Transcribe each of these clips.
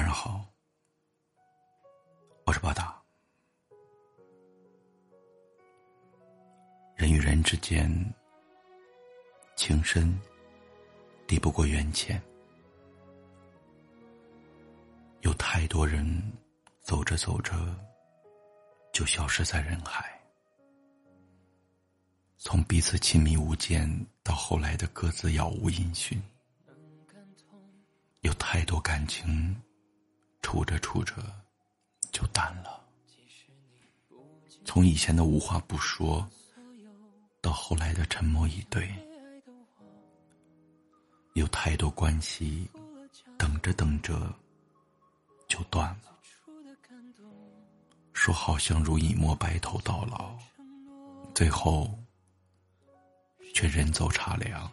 晚上好，我是巴达。人与人之间，情深抵不过缘浅。有太多人走着走着就消失在人海，从彼此亲密无间到后来的各自杳无音讯。有太多感情，处着处着就淡了。从以前的无话不说，到后来的沉默以对。有太多关系，等着等着就断了。说好相濡以沫，白头到老，最后却人走茶凉，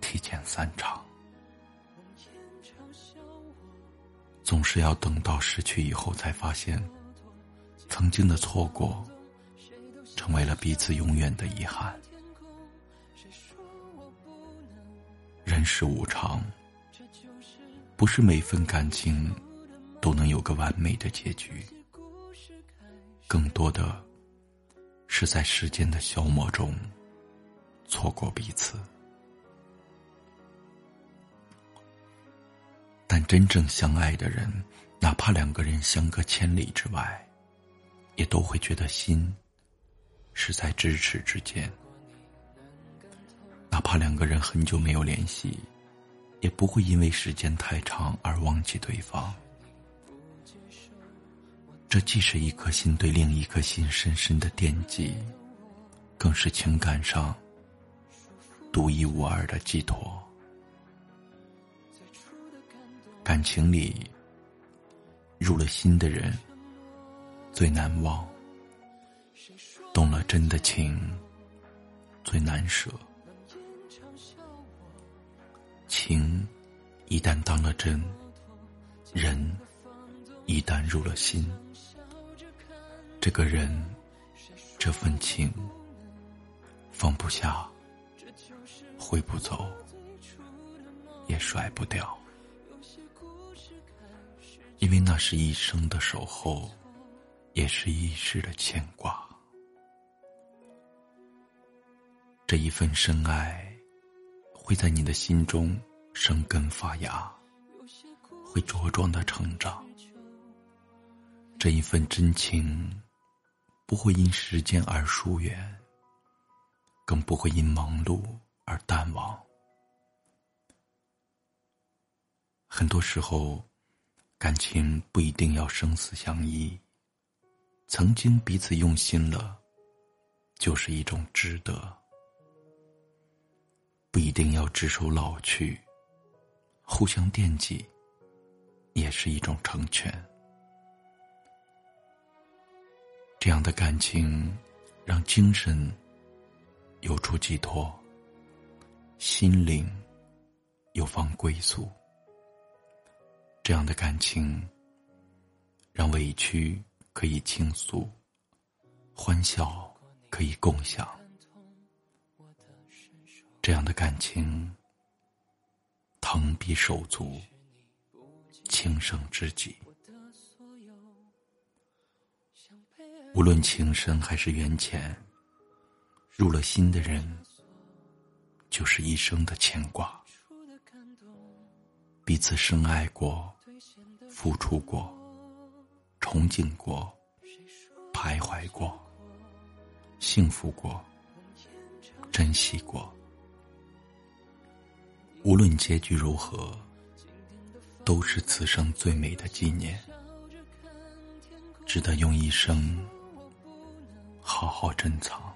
提前散场。总是要等到失去以后，才发现，曾经的错过，成为了彼此永远的遗憾。人世无常，不是每份感情都能有个完美的结局，更多的是在时间的消磨中错过彼此。但真正相爱的人，哪怕两个人相隔千里之外，也都会觉得心是在咫尺之间。哪怕两个人很久没有联系，也不会因为时间太长而忘记对方。这既是一颗心对另一颗心深深的惦记，更是情感上独一无二的寄托。感情里，入了心的人最难忘，动了真的情最难舍。情一旦当了真，人一旦入了心，这个人这份情放不下，挥不走，也甩不掉。因为那是一生的守候，也是一世的牵挂。这一份深爱，会在你的心中生根发芽，会茁壮的成长。这一份真情，不会因时间而疏远，更不会因忙碌而淡忘。很多时候。感情不一定要生死相依，曾经彼此用心了，就是一种值得；不一定要执手老去，互相惦记，也是一种成全。这样的感情，让精神有处寄托，心灵有方归宿。这样的感情，让委屈可以倾诉，欢笑可以共享。这样的感情，疼比手足，情胜知己。无论情深还是缘浅，入了心的人，就是一生的牵挂。彼此深爱过。付出过，憧憬过，徘徊过，幸福过，珍惜过。无论结局如何，都是此生最美的纪念，值得用一生好好珍藏。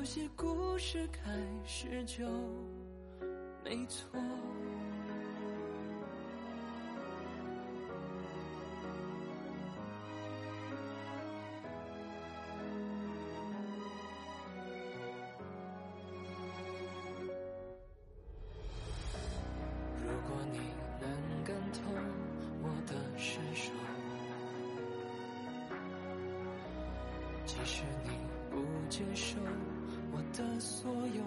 有些故事开始就。没错。如果你能感同我的身受，即使你不接受我的所有。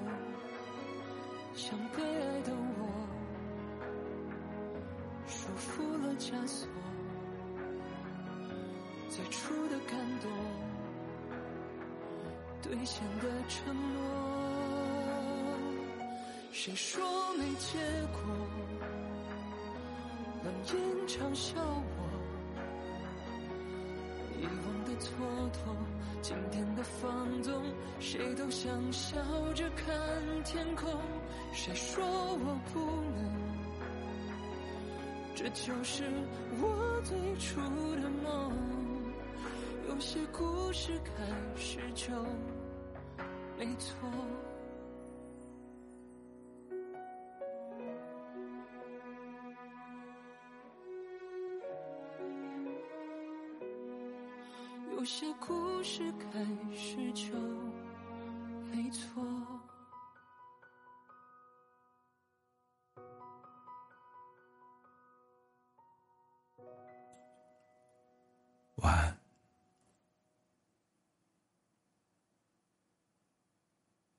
想被爱的我束缚了枷锁，最初的感动兑现的承诺。谁说没结果？冷眼嘲笑我，遗忘的蹉跎，今天的放，谁都想笑着看天空。谁说我不能？这就是我最初的梦。有些故事开始就没错。有些故事开始就没错。